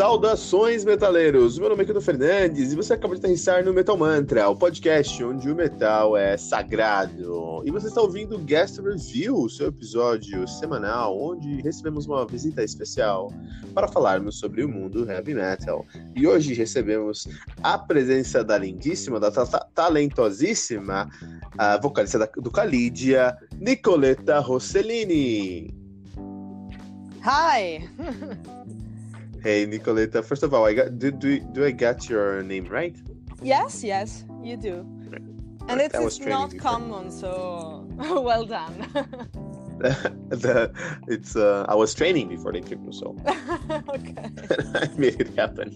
Saudações, metaleiros! Meu nome é Keto Fernandes e você acaba de aterrissar no Metal Mantra, o podcast onde o metal é sagrado. E você está ouvindo o Guest Review, seu episódio semanal, onde recebemos uma visita especial para falarmos sobre o mundo heavy metal. E hoje recebemos a presença da lindíssima, da ta talentosíssima a vocalista da, do Calidia, Nicoletta Rossellini. Hi! Hey, Nicoletta. First of all, I got do do, do I get your name right? Yes, yes, you do. Right. And right. it is not before. common, so well done. the, it's uh, I was training before the interview, so okay. I made it happen.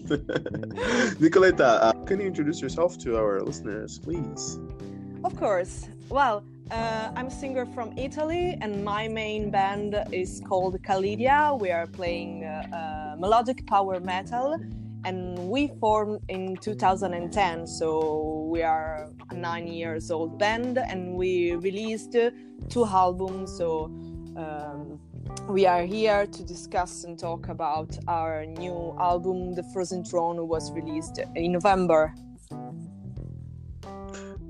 Nicoletta, uh, can you introduce yourself to our listeners, please? Of course. Well, uh, I'm a singer from Italy, and my main band is called Kalidia. We are playing melodic power metal, and we formed in 2010. So we are a nine years old band, and we released two albums. So um, we are here to discuss and talk about our new album, The Frozen Throne, was released in November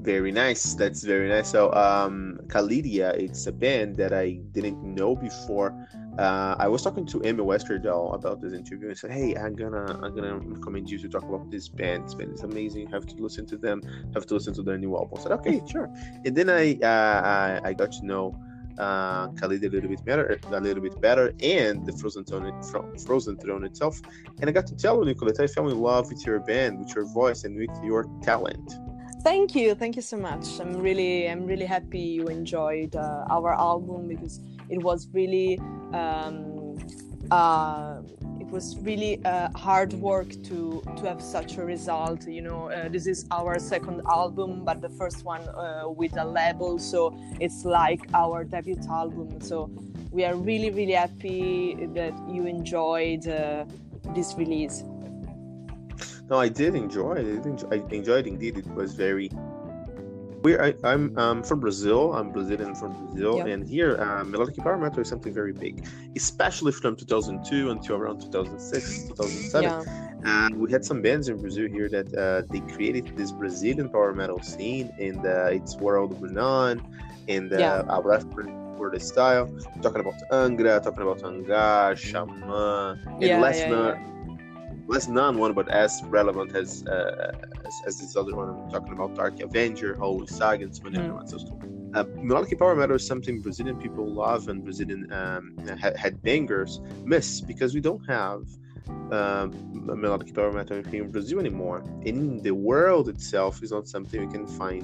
very nice. That's very nice. So, um, Kalidia, it's a band that I didn't know before. Uh, I was talking to Amy Westerdahl about this interview and said, "Hey, I'm gonna, I'm gonna recommend you to talk about this band. This band is amazing. Have to listen to them. Have to listen to their new album." I said, "Okay, sure." And then I, uh, I, I got to know uh, Kalidia little bit better, a little bit better, and the Frozen Throne, Frozen Throne itself. And I got to tell you, Nicolette, I fell in love with your band, with your voice, and with your talent. Thank you, thank you so much. I'm really, I'm really happy you enjoyed uh, our album because it was really, um, uh, it was really uh, hard work to to have such a result. You know, uh, this is our second album, but the first one uh, with a label, so it's like our debut album. So we are really, really happy that you enjoyed uh, this release. No, I did enjoy it. I enjoyed it. indeed. It was very. We I, am um, from Brazil. I'm Brazilian from Brazil, yep. and here uh, melodic power metal is something very big, especially from 2002 until around 2006, 2007. Yeah. And we had some bands in Brazil here that uh, they created this Brazilian power metal scene, and uh, it's world renowned, and uh, yeah. for the style. talking about Angra, talking about Angar, Shaman, and yeah, less yeah, known less known one, but as relevant as uh, as, as, this other one I'm talking about, Dark Avenger, Holy Saga, and so many mm. other ones. Uh, melodic power metal is something Brazilian people love and Brazilian um, headbangers miss because we don't have um, melodic power metal in Brazil anymore. In the world itself is not something we can find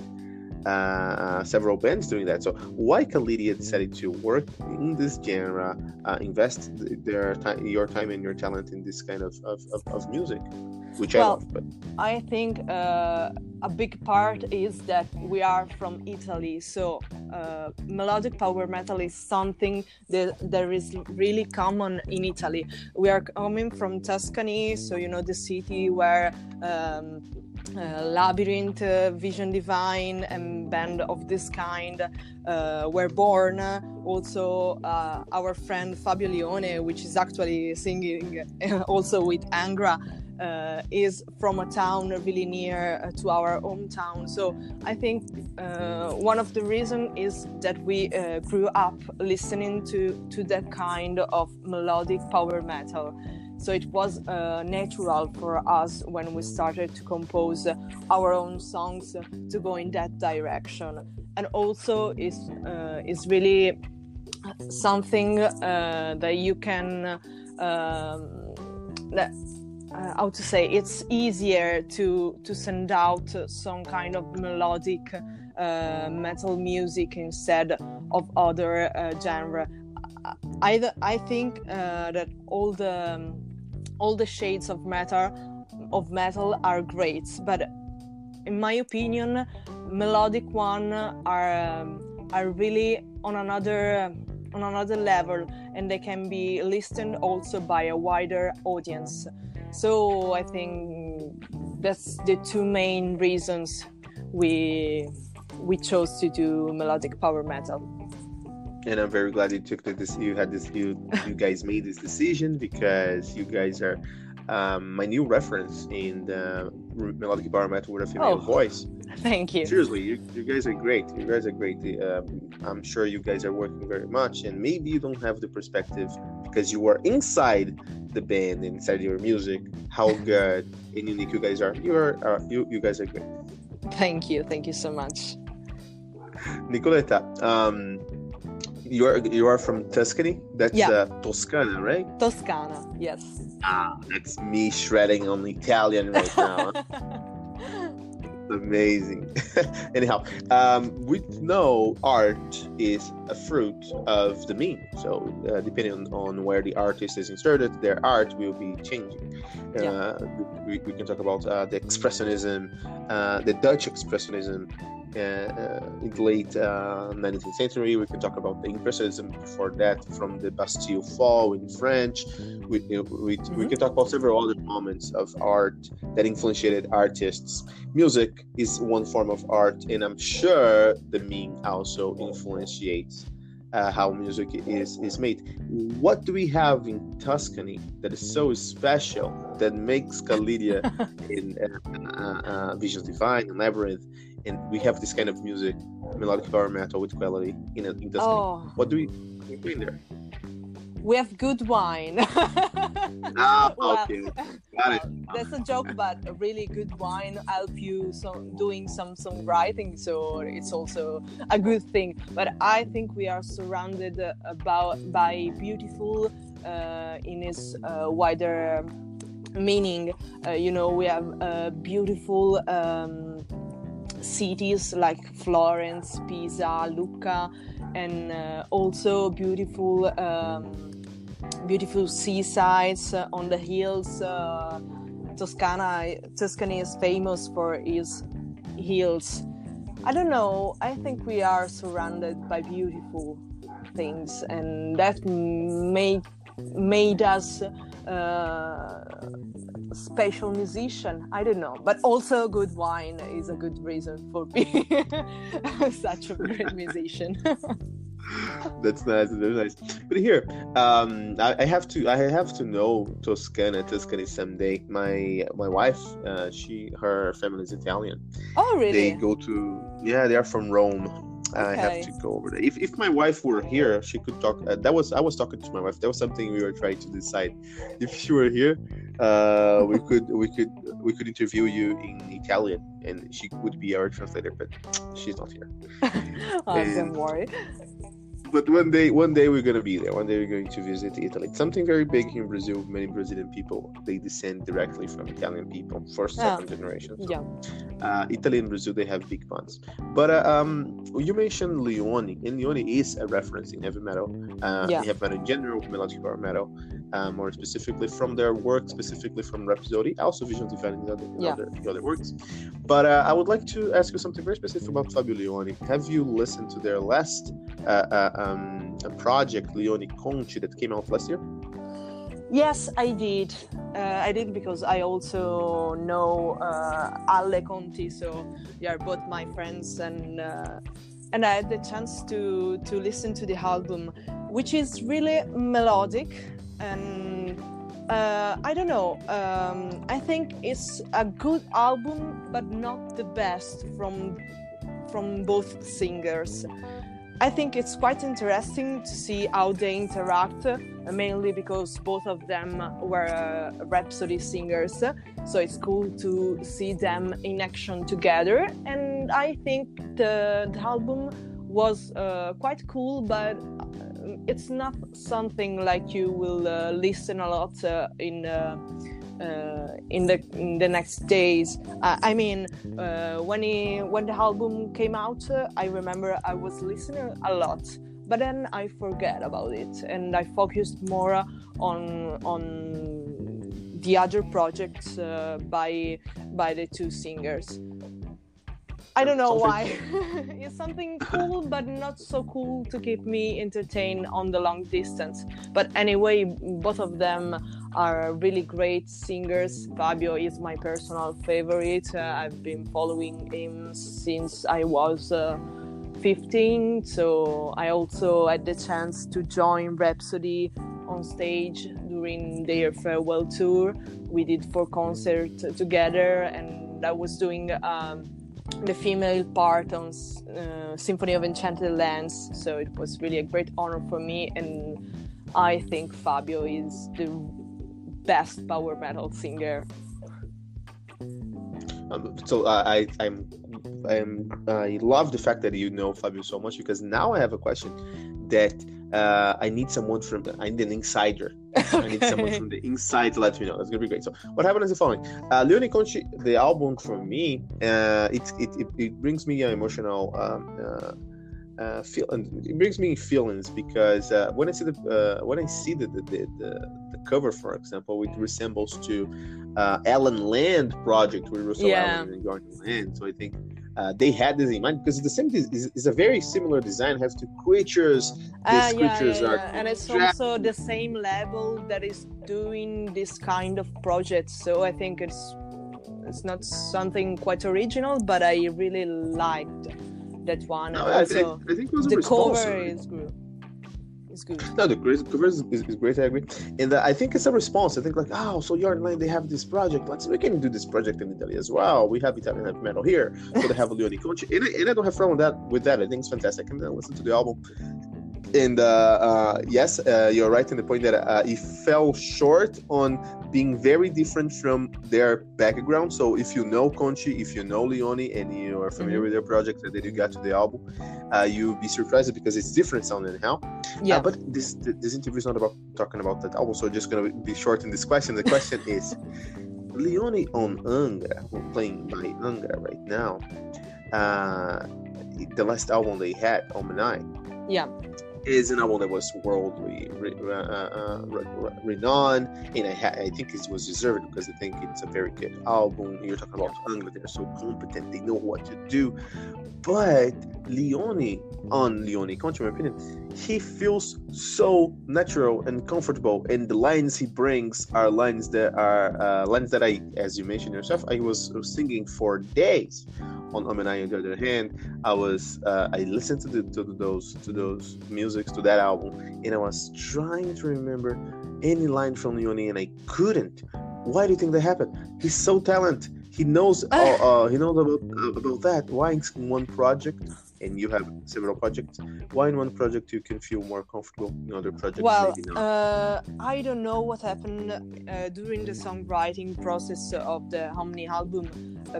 uh, several bands doing that. So why Kalidia decided to work in this genre, uh, invest their time, your time and your talent in this kind of, of, of, of music? Which well, I love, but I think uh, a big part is that we are from Italy, so uh, melodic power metal is something that there is really common in Italy. We are coming from Tuscany, so you know the city where um, uh, Labyrinth, uh, Vision Divine, and band of this kind uh, were born. Also, uh, our friend Fabio Lione, which is actually singing also with Angra, uh, is from a town really near uh, to our hometown. So I think uh, one of the reasons is that we uh, grew up listening to to that kind of melodic power metal. So it was uh, natural for us when we started to compose our own songs to go in that direction. And also is uh, is really something that you can. Um, that, uh, how to say it's easier to to send out some kind of melodic uh, metal music instead of other uh, genre. I I think uh, that all the all the shades of metal of metal are great, but in my opinion, melodic one are um, are really on another on another level, and they can be listened also by a wider audience. So I think that's the two main reasons we we chose to do melodic power metal. And I'm very glad you took this. You had this. You you guys made this decision because you guys are um, my new reference in the melodic power metal with a female oh, voice. Thank you. Seriously, you, you guys are great. You guys are great. Uh, I'm sure you guys are working very much, and maybe you don't have the perspective because you are inside the band, inside your music, how good and unique you guys are. You are uh, you you guys are great. Thank you. Thank you so much. Nicoletta, um, you are you are from Tuscany. That's yeah. uh, Toscana, right? Toscana, yes. Ah, that's me shredding on Italian right now. Amazing. Anyhow, um, we know art is a fruit of the meme. So, uh, depending on, on, where the artist is inserted, their art will be changing. Yeah. Uh, we, we, can talk about uh, the expressionism, uh, the Dutch expressionism, in the late 19th uh, century. We can talk about the Impressionism before that, from the Bastille Fall in French. We, we, mm-hmm. we can talk about several other moments of art that influenced artists. Music is one form of art, and I'm sure the meme also influences uh, how music is is made. What do we have in Tuscany that is so special that makes Kalidia in uh, uh, Visions Divine and Labyrinth and we have this kind of music, melodic power metal with quality in, in Tuscany. Oh. What do we do in there? We have good wine. ah, well, okay. Got it. That's a joke, but really good wine help you some doing some songwriting, so it's also a good thing. But I think we are surrounded about by beautiful uh, in its uh, wider meaning. Uh, you know, we have a beautiful. Um, cities like Florence, Pisa, Lucca, and uh, also beautiful, um, beautiful seasides uh, on the hills. Uh, Toscana, Tuscany is famous for its hills. I don't know. I think we are surrounded by beautiful things, and that made made us uh, special musician. I don't know. But also good wine is a good reason for being such a great musician. That's nice that's nice. But here um I, I, have to i have to know toscana tuscany someday. My my wife uh, she her family is italian. Oh really? They go to yeah they are from rome I have to go over there. If, if my wife were here, she could talk. Uh, that was I was talking to my wife. That was something we were trying to decide. If she were here, uh, we could we could we could interview you in Italian, and she would be our translator. But she's not here. oh, and, don't worry but one day, one day we're gonna be there. One day we're going to visit Italy. It's something very big here in Brazil. Many Brazilian people they descend directly from Italian people, first, oh. second generation. So, yeah. Uh, Italy and Brazil they have big bonds. But uh, um, you mentioned Lione, and Lione is a reference in heavy metal. Uh, yeah. Heavy metal in general, melodic power metal, uh, more specifically from their work, specifically from Rhapsody, also Vision Divine in other, yeah. other, in other works. But uh, I would like to ask you something very specific about Fabio Lione. Have you listened to their last uh, uh um, project, Lione Conti, that came out last year? Yes, I did. Uh, I did because I also know uh, Ale Conti, so they are both my friends, and uh, and I had the chance to to listen to the album, which is really melodic and uh, I don't know. Um, I think it's a good album, but not the best from from both singers. I think it's quite interesting to see how they interact, uh, mainly because both of them were uh, Rhapsody singers. So it's cool to see them in action together. And I think the, the album was uh, quite cool, but uh, it's not something like you will uh, listen a lot uh, in uh, in the in the next days. Uh, I mean, uh, when he when the album came out, uh, I remember I was listening a lot, but then I forget about it and I focused more on on the other projects uh, by by the two singers. I don't know why. it's something cool, but not so cool to keep me entertained on the long distance. But anyway, both of them are really great singers. Fabio is my personal favorite. Uh, I've been following him since I was uh, 15, so I also had the chance to join Rhapsody on stage during their farewell tour. We did four concerts together, and I was doing. Um, the female part on uh, Symphony of Enchanted Lands, so it was really a great honor for me, and I think Fabio is the best power metal singer. Um, so uh, I, I'm, I'm, I love the fact that you know Fabio so much because now I have a question that uh, I need someone from I need an insider. I need someone from the inside to let me know. That's gonna be great. So what happened is the following: uh, Lione Conti, the album for me, uh, it, it, it it brings me an emotional um, uh, uh, feel, and it brings me feelings because uh, when I see the uh, when I see the the, the the, cover, for example, it resembles to uh, Allen Lande project with Russell yeah. Allen and Gordon Land. So I think uh, they had this in mind because the same is, is a very similar design. Has two creatures. These uh, yeah, creatures yeah, are and it's also the same level that is doing this kind of project So I think it's it's not something quite original, but I really liked that one. No, I, think, I think it was the cover is good. It's good. No, the cover is, is, great. I agree, and I think it's a response. I think like, oh, so you're in line. They have this project. Let's we can do this project in Italy as well. We have Italian heavy metal here, so they have Lione Conti, and and I don't have problem with that. With that, I think it's fantastic. And then listen to the album and uh, uh, yes, uh, you're right in the point that uh, it fell short on being very different from their background. So if you know Conti, if you know Lione, and you are familiar mm-hmm. with their project, and then you got to the album, uh, you'll be surprised because it's different sounding how. Uh, yeah. but this this interview is not about talking about that album, so just gonna be short in this question. The question is, Lione on Angra, playing by Angra right now. the last album they had, ØMNI. Yeah is an album that was worldly re- uh, uh, re- renowned, and I, ha- I think it was deserved because I think it's a very good album. You're talking about Angra; they're so competent, they know what to do. But Lione, on Lione Conti, in my opinion, he feels so natural and comfortable, and the lines he brings are lines that are uh, lines that I, as you mentioned yourself, I was singing for days on ØMNI. On the other hand, I was uh, I listened to, the, to those to those musics to that album, and I was trying to remember any line from Lione, and I couldn't. Why do you think that happened? He's so talented. He knows uh, uh, he knows about about that. Why in one project and you have several projects why in one project you can feel more comfortable in other projects well uh, i don't know what happened uh, during the songwriting process of the ØMNI album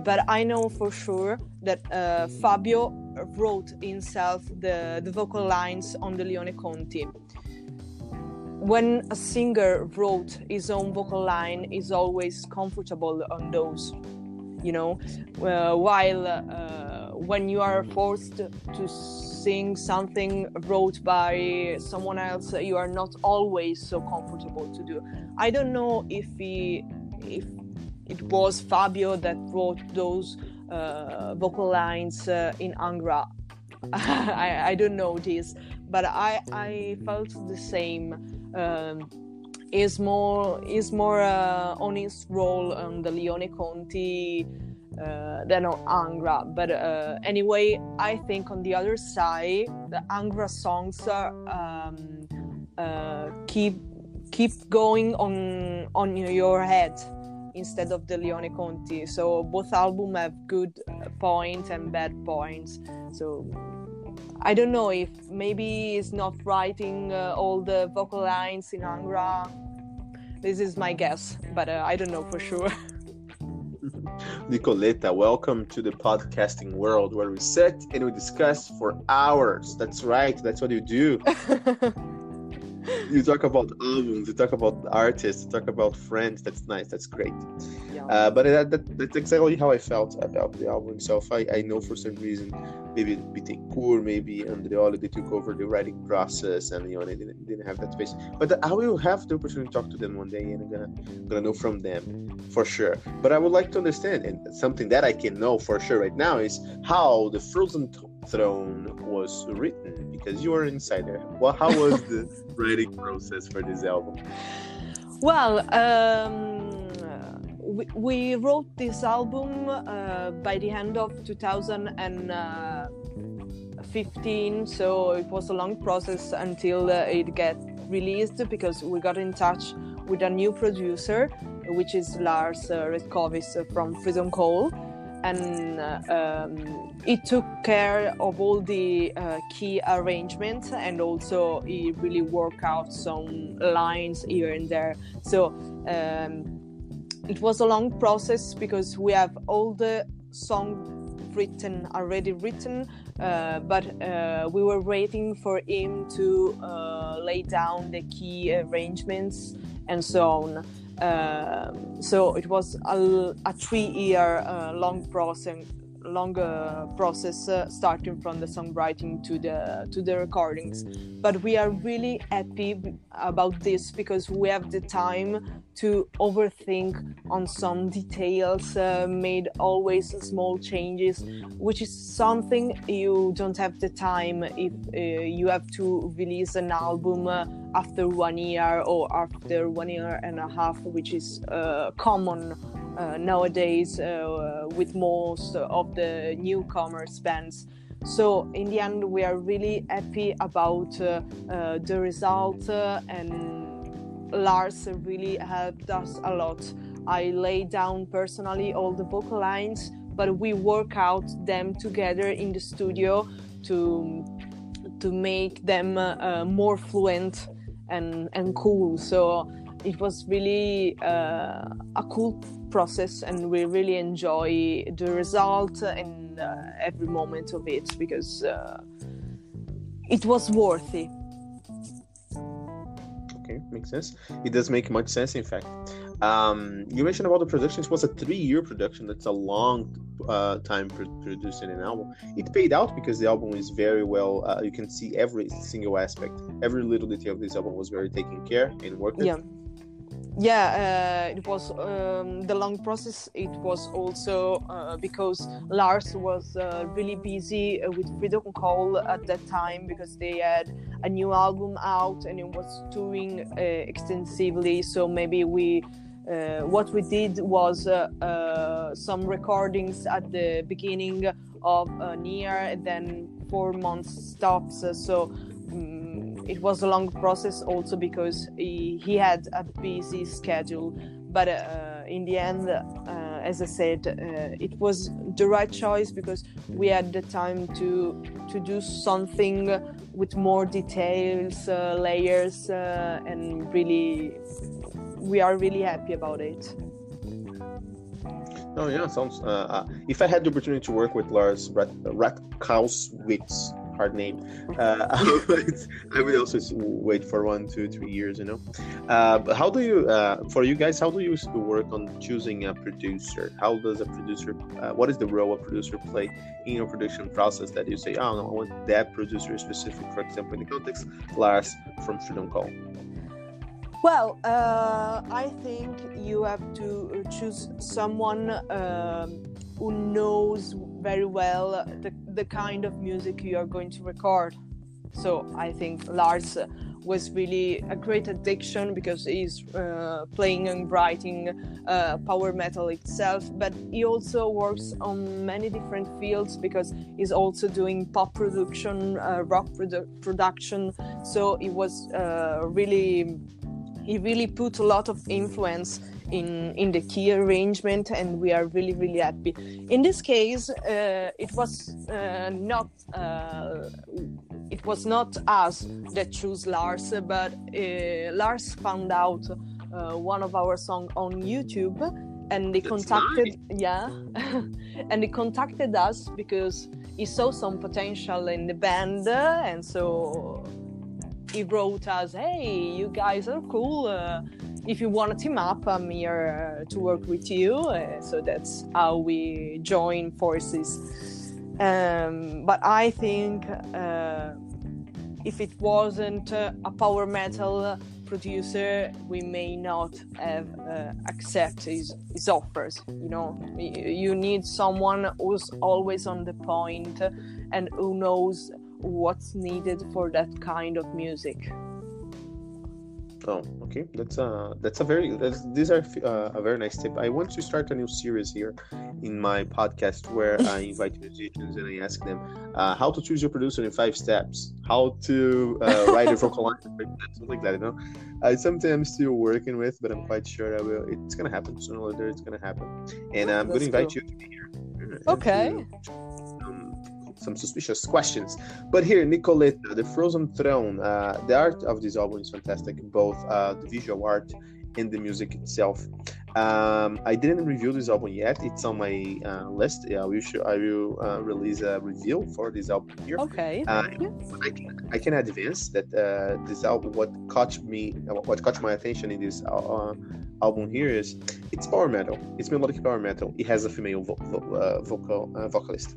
but i know for sure that uh, fabio wrote himself the, the vocal lines on the lione conti. When a singer wrote his own vocal line is always comfortable on those you know uh, while uh, when you are forced to sing something wrote by someone else you are not always so comfortable to do. I don't know if he if it was fabio that wrote those uh, vocal lines uh, in angra. I, I don't know this but i i felt the same um, is more is more uh, on his role on the lione conti uh, than on Angra. But uh, anyway, I think on the other side, the Angra songs are, um, uh, keep keep going on on your head instead of the Lione Conti. So both albums have good points and bad points. So I don't know if maybe he's not writing uh, all the vocal lines in Angra. This is my guess, but uh, I don't know for sure. Nicoletta, welcome to the podcasting world where we sit and we discuss for hours. That's right, that's what you do. you talk about albums, you talk about artists, you talk about friends. That's nice. That's great. Yeah. Uh, but that, that, that's exactly how I felt about the album itself. I, I know for some reason, maybe Bittencourt, maybe Andreoli, they took over the writing process, and you know they didn't, didn't have that space. But I will have the opportunity to talk to them one day, and I'm gonna gonna know from them for sure. But I would like to understand, and something that I can know for sure right now is how the Frozen Throne was written because you are an insider. Well, how was the writing process for this album? Well, um, we, we, wrote this album uh, by the end of 2015, so it was a long process until uh, it get released because we got in touch with a new producer, which is Lars uh, Rettkowitz from Freedom Call and um, he took care of all the uh, key arrangements and also he really worked out some lines here and there. So um, it was a long process because we have all the songs written already written uh, but uh, we were waiting for him to uh, lay down the key arrangements and so on um, so it was a, a three-year uh, long process, longer process uh, starting from the songwriting to the to the recordings. But we are really happy about this because we have the time to overthink on some details uh, made always small changes which is something you don't have the time if uh, you have to release an album uh, after one year or after one year and a half which is uh, common uh, nowadays uh, with most of the newcomers bands. So in the end, we are really happy about uh, uh, the result, uh, and Lars really helped us a lot. I lay down personally all the vocal lines, but we work out them together in the studio to to make them uh, more fluent and and cool. So it was really uh, a cool process and we really enjoy the result and uh, every moment of it because uh, it was worthy. Okay makes sense. It does make much sense in fact um, you mentioned about the production it was a three-year production. That's a long uh, time producing an album. It paid out because the album is very well uh, you can see every single aspect. Every little detail of this album was very taken care and worked yeah. Yeah uh, it was um, the long process. It was also uh, because lars was uh, really busy uh, with freedom call at that time because they had a new album out and it was touring extensively. So maybe we uh, what we did was some recordings at the beginning of a year and then four months stops. So it was a long process also because he, he had a busy schedule. But uh, in the end uh, as i said uh, it was the right choice because we had the time to to do something with more details uh, layers uh, and really we are really happy about it Oh yeah, sounds. Uh, if I had the opportunity to work with Lars Rettkowitz, hard name. Uh, I, would, I would also wait for one, two, three years, you know. Uh, but how do you, uh, for you guys, how do you work on choosing a producer? How does a producer, uh, what is the role a producer play in your production process that you say, oh no, I want that producer specific, for example, in the context, Lars from Freedom Call? Well, uh, I think you have to choose someone um, who knows very well the, the kind of music you are going to record. So I think Lars was really a great addiction because he's uh, playing and writing uh, power metal itself, but he also works on many different fields because he's also doing pop production, uh, rock produ- production. So he was uh, really he really put a lot of influence in in the key arrangement and we are really really happy. In this case uh, it was uh, not uh, it was not us that chose lars but uh, lars found out uh, one of our song on youtube and he That's contacted yeah and he contacted us because he saw some potential in the band uh, and so he wrote us hey you guys are cool uh, if you want to team up i'm here uh, to work with you. Uh, so that's how we join forces. Um, but i think uh, if it wasn't a power metal producer we may not have uh, accept his, his offers you know? You need someone who's always on the point and who knows what's needed for that kind of music Oh, okay. That's a that's a very that's, these are uh, a very nice tip. I want to start a new series here in my podcast where I invite musicians and I ask them uh, how to choose your producer in five steps, how to uh, write a vocal line, something like that. You know, I sometimes still working with, but I'm quite sure I will. It's gonna happen sooner or later. It's gonna happen, and I'm That's gonna invite cool. you to be here. Okay. to, um, some suspicious questions. But here, Nicoletta, The Frozen Throne, uh, the art of this album is fantastic, both uh, the visual art and the music itself. Um, I didn't review this album yet. It's on my uh, list. Yeah, we should, I will uh, release a review for this album here. okay Uh, I can I can advance that uh, this album. What caught me, what caught my attention in this uh, album here is it's power metal. It's melodic power metal. It has a female vo- vo- uh, vocal uh, vocalist.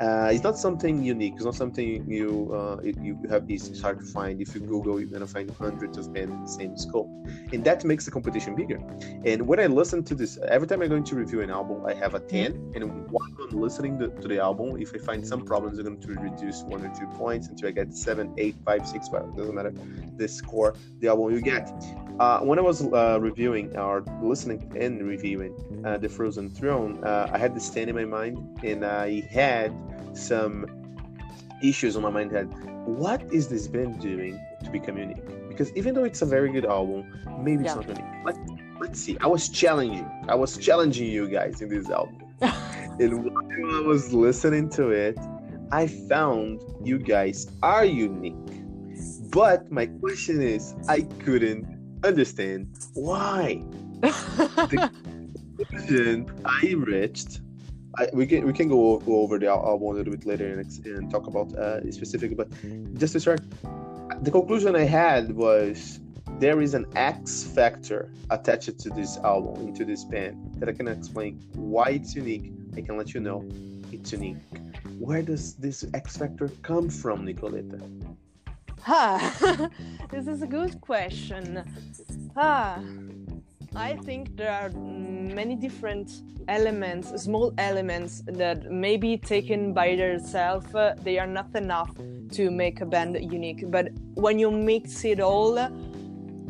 Uh, it's not something unique. It's not something you uh, you have. It's hard to find. If you Google, you're gonna find hundreds of bands in the same scope, and that makes the competition bigger. And when I listen to this, every time I'm going to review an album, I have a ten, and while I'm listening to, to the album, if I find some problems, I'm going to reduce one or two points until I get seven, eight, five, six. Well, it doesn't matter the score the album you get. Uh, when I was uh, reviewing or listening and reviewing uh, the Frozen Throne, uh, I had this 10 in my mind, and I had some issues on my mind. Had what is this band doing to become unique? Because even though it's a very good album, maybe it's not unique. Let, let's see. I was challenging. I was challenging you guys in this album, and while I was listening to it, I found you guys are unique. But my question is, I couldn't understand why. the conclusion I reached. We can we can go, go over the album a little bit later and, and talk about uh, specific. But just to start, the conclusion I had was there is an X factor attached to this album, into this band, that I can explain why it's unique. I can let you know it's unique. Where does this X factor come from, Nicoletta? Ah, this is a good question. Ah, I think there are many different elements, small elements that maybe taken by themselves, uh, they are not enough to make a band unique. But when you mix it all,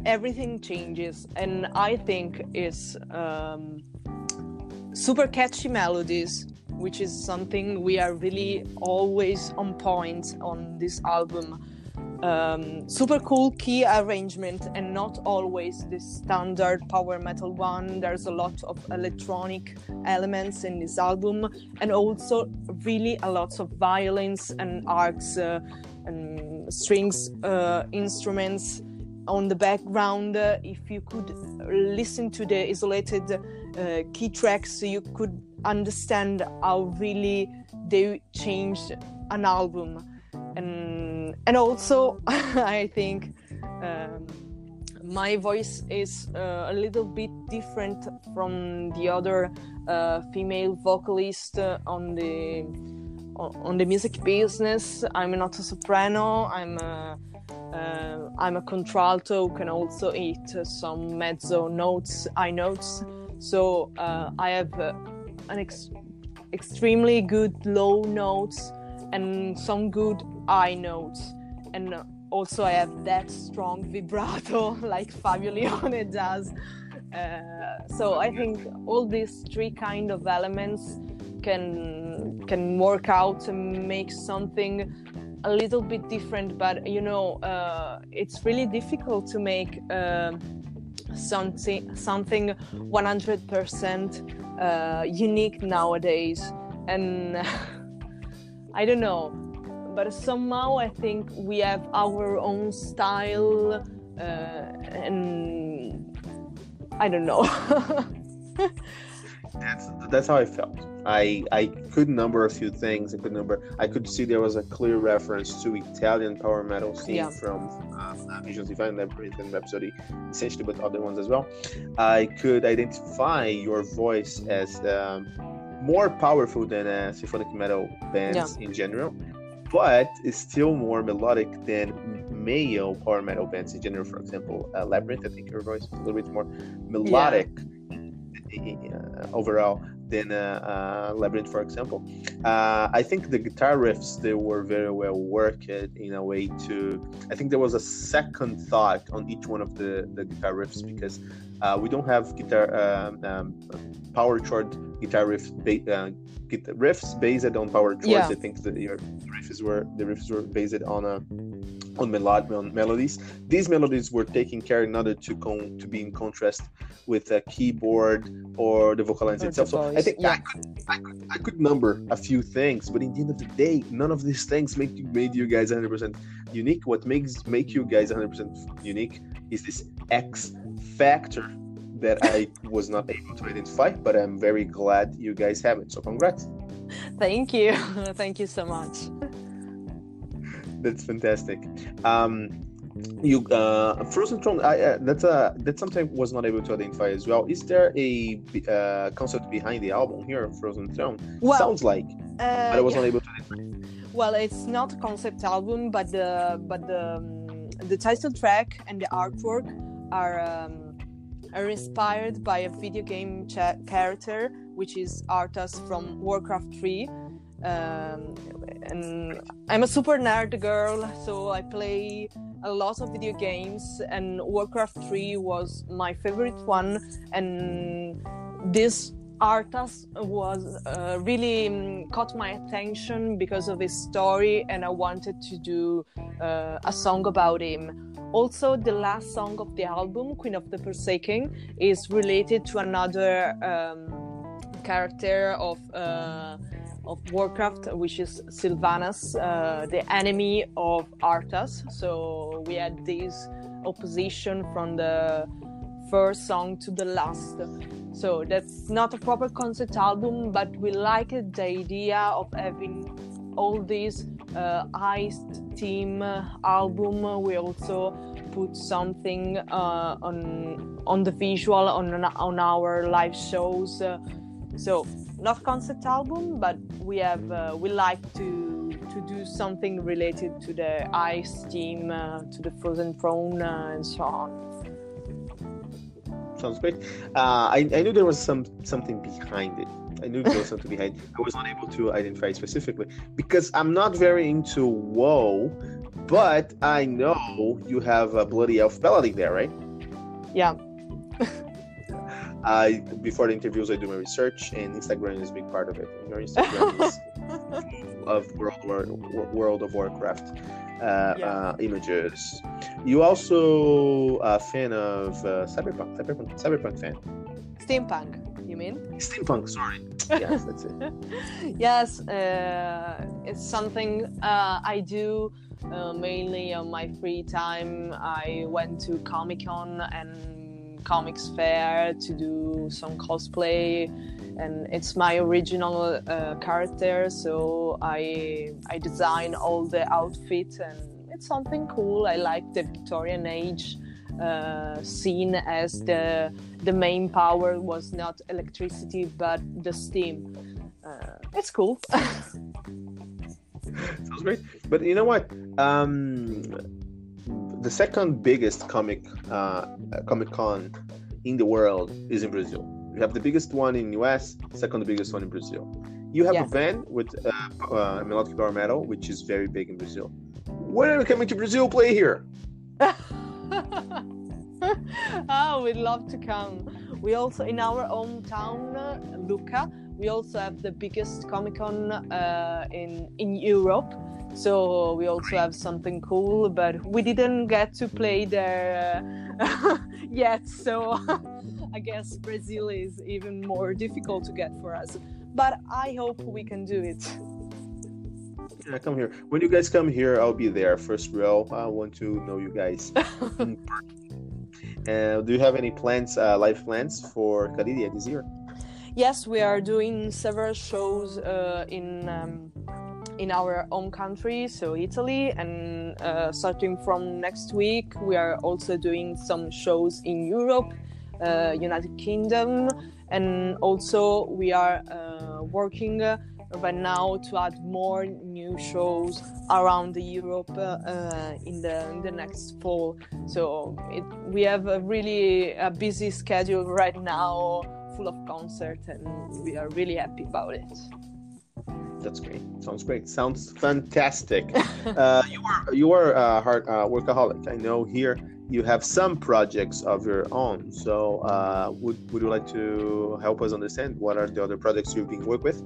everything changes, and I think it's um, super catchy melodies, which is something we are really always on point on this album um, super cool key arrangement and not always the standard power metal one. There's a lot of electronic elements in this album, and also really a lot of violins and arcs uh, and strings uh, instruments on the background. Uh, if you could listen to the isolated uh, key tracks, you could understand how really they changed an album and and also I think um, my voice is uh, a little bit different from the other uh, female vocalist uh, on the on the music business. I'm not a soprano. I'm a, uh, I'm a contralto can also hit some mezzo notes, high notes. So uh, I have uh, an ex- extremely good low notes and some good high notes. And also i have that strong vibrato like fabio lione does. Uh, so i think all these three kind of elements can can work out and make something a little bit different. But you know uh, it's really difficult to make uh, something something 100% uh, unique nowadays. And i don't know but somehow i think we have our own style uh, and i don't know that's that's how i felt I I could number a few things. I could number. I could see there was a clear reference to Italian power metal scene yeah. from uh, Visions Divine, Labyrinth, and Rhapsody, essentially, but other ones as well. I could identify your voice as um, more powerful than uh, symphonic metal bands yeah. in general, but it's still more melodic than male power metal bands in general. For example, uh, Labyrinth, I think your voice is a little bit more melodic. Yeah. Uh, overall than uh, uh, Labyrinth, for example. Uh, I think the guitar riffs they were very well worked in a way to. I think there was a second thought on each one of the, the guitar riffs because uh, we don't have guitar um, um, power chord guitar riff ba- uh, guitar riffs based on power chords. Yeah. I think the, your riffs were the riffs were based on a on, melod- on melodies. These melodies were taken care in order to con- to be in contrast with a keyboard or the vocal lines itself. So I think yeah. I, could, I, could, I could number a few things, but in the end of the day, none of these things make you made you guys 100% unique. What makes make you guys 100% unique is this X factor that I was not able to identify, but I'm very glad you guys have it. So congrats. Thank you. Thank you so much. That's fantastic. Um, you uh, Frozen Throne. I, uh, that's a that's something I was not able to identify as well. Is there a uh, concept behind the album here, Frozen Throne? Well, Sounds like, but I was yeah. not able to. Identify. Well, it's not a concept album, but the but the um, the title track and the artwork are um, are inspired by a video game cha- character, which is Arthas from Warcraft 3 um, and I'm a super nerd girl, so I play a lot of video games, and Warcraft 3 was my favorite one. And this Arthas was uh, really um, caught my attention because of his story, and I wanted to do uh, a song about him. Also, the last song of the album, Queen of the Forsaken, is related to another um, character of. Uh, of Warcraft, which is Sylvanas, uh, the enemy of Arthas. So we had this opposition from the first song to the last. So that's not a proper concept album, but we liked the idea of having all these uh, iced team album. We also put something uh, on on the visual on on our live shows. So not concept album, but we have uh, we like to to do something related to the ice team, uh, to the frozen throne, uh, and so on. Sounds great. Uh, I, I knew there was some something behind it. I knew there was something behind. It. I was not able to identify specifically because I'm not very into WoW, but I know you have a bloody elf ballad there, right? Yeah. I before the interviews, I do my research, and Instagram is a big part of it. Your Instagram is of World World of Warcraft uh, yeah. uh, images. You also a fan of uh, cyberpunk, cyberpunk, cyberpunk fan. Steampunk, you mean? Steampunk, sorry. yes, that's it. yes, uh, it's something uh, I do uh, mainly on my free time. I went to Comic Con and comics fair to do some cosplay and it's my original uh, character so i i design all the outfits and it's something cool. I like the victorian age uh, scene as the the main power was not electricity but the steam. Uh, it's cool. Sounds great. But you know what? Um the second biggest comic uh, comic con in the world is in Brazil. We have the biggest one in US, second biggest one in Brazil. You have yeah. a band with uh, uh, melodic power metal, which is very big in Brazil. When are you coming to Brazil? Play here. oh, we'd love to come. We also in our hometown, uh, Lucca. We also have the biggest Comic Con uh, in in Europe So we also have something cool, but we didn't get to play there uh, yet. So I guess Brazil is even more difficult to get for us. But I hope we can do it. Yeah, come here. When you guys come here, I'll be there first row. I want to know you guys. uh, do you have any plans, uh, live plans for Kalidia this year? Yes, we are doing several shows uh, in um, in our own country, so Italy, and uh, starting from next week, we are also doing some shows in Europe, uh, United Kingdom, and also we are uh, working uh, right now to add more new shows around Europe uh, in the in the next fall. So it, we have a really a busy schedule right now, full of concerts, and we are really happy about it. That's great. Sounds great. Sounds fantastic. uh, you are you are a hard uh, workaholic. I know here you have some projects of your own. So uh, would would you like to help us understand what are the other projects you've been working with?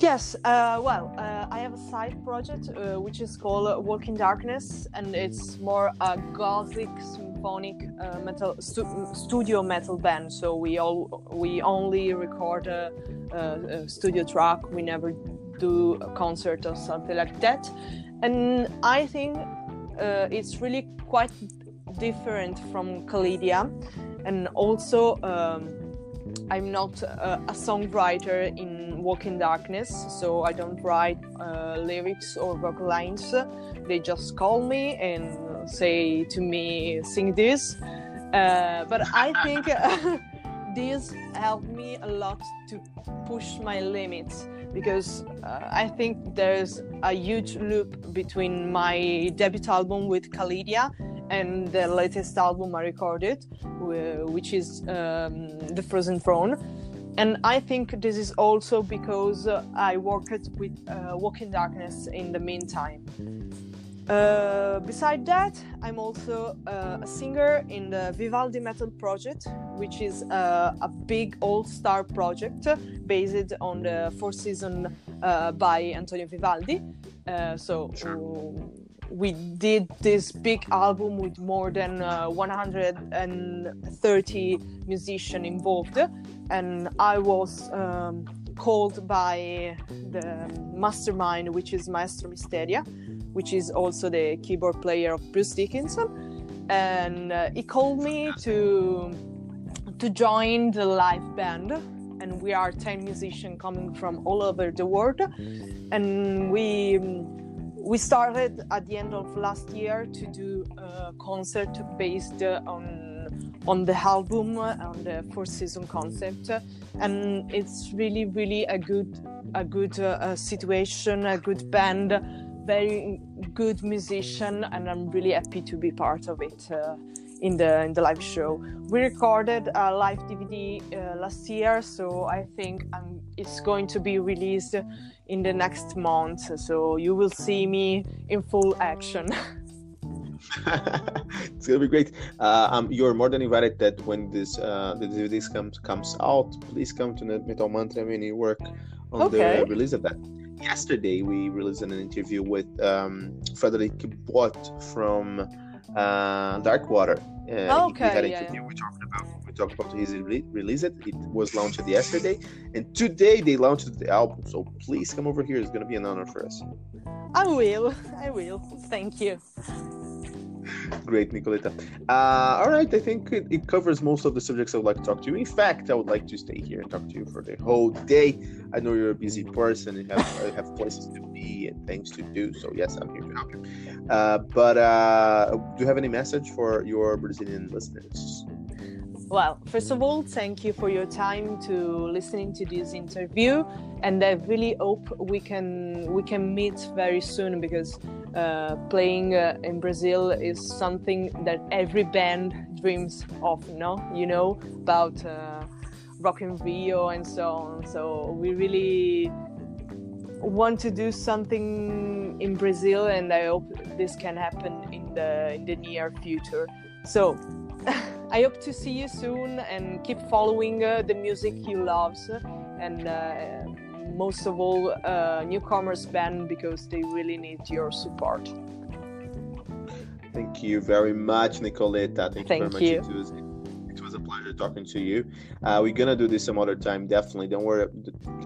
Yes, uh, well, uh, I have a side project uh, which is called Walk in Darkness, and it's more a gothic symphonic uh, metal stu- studio metal band. So we all we only record a, a, a, studio track. We never do a concert or something like that. And I think uh, it's really quite different from Kalidia, and also. Um, I'm not uh, a songwriter in Walk in Darkness, so I don't write uh, lyrics or vocal lines. They just call me and say to me, sing this. Uh, but I think this helped me a lot to push my limits because uh, I think there's a huge loop between my debut album with Kalidia and the latest album I recorded, which is um, The Frozen Throne. And I think this is also because uh, I worked with uh, Walk in Darkness in the meantime. Uh, beside that, I'm also uh, a singer in the Vivaldi Metal Project, which is uh, a big all-star project based on the fourth season uh, by Antonio Vivaldi. so we did this big album with more than uh, 130 musicians involved. And i was um, called by the mastermind which is maestro Mistheria which is also the keyboard player of bruce dickinson. And uh, he called me to to join the live band. And we are 10 musicians coming from all over the world. And we we started at the end of last year to do a concert based on on the album on the fourth season concept. And it's really really a good a good uh, situation a good band very good musician and i'm really happy to be part of it uh, in the in the live show we recorded a live dvd uh, last year so i think um, it's going to be released in the next month. So you will see me in full action. it's gonna be great. Uh, um, you're more than invited that when this uh, the DVD comes comes out, please come to Metal Mantra when you work on okay. the release of that. Yesterday we released an interview with um, Frederick Bott from uh, Darkwater. Uh, okay, he, he had an yeah, interview. Yeah. We talked about talk about his release it. It was launched yesterday, and today they launched the album. So please come over here. It's gonna be an honor for us. I will. I will. Thank you. Great, Nicoletta. Uh, all right, I think it, it, covers most of the subjects I would like to talk to you. In fact, I would like to stay here and talk to you for the whole day. I know you're a busy person and have have places to be and things to do. So yes, I'm here to help you. Uh, but uh, do you have any message for your Brazilian listeners? Well, first of all, thank you for your time to listening to this interview, and I really hope we can we can meet very soon because uh, playing uh, in Brazil is something that every band dreams of. No, you know about uh, Rock in Rio and so on. So we really want to do something in Brazil, and I hope this can happen in the in the near future. So. I hope to see you soon and keep following uh, the music you love and uh, most of all uh, newcomers band because they really need your support. Thank you very much, Nicoletta. Thank, Thank you very you. much. A pleasure talking to you. Uh, we're gonna do this some other time, definitely. Don't worry.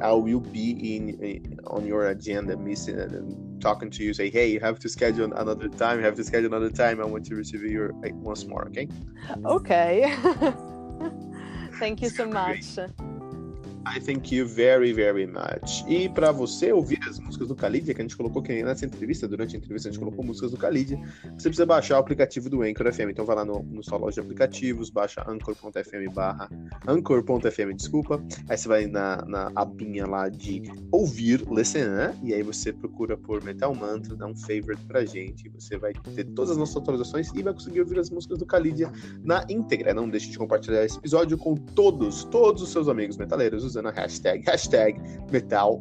I will be in, in on your agenda, missing and talking to you. Say, hey, you have to schedule another time. You have to schedule another time. I want to receive you once more. Okay. Okay. Thank you so much. I thank you very, very much. E para você ouvir as músicas do Kalidia, que a gente colocou aqui nessa entrevista, durante a entrevista a gente colocou músicas do Kalidia, você precisa baixar o aplicativo do Anchor FM. Então vai lá no, no sua loja de aplicativos, baixa anchor.fm barra anchor.fm, desculpa. Aí você vai na, na abinha lá de ouvir, listen, e aí você procura por Metal Mantra, dá um favorite pra gente. Você vai ter todas as nossas atualizações e vai conseguir ouvir as músicas do Kalidia na íntegra. Não deixe de compartilhar esse episódio com todos, todos os seus amigos metaleiros usando a hashtag, hashtag Metal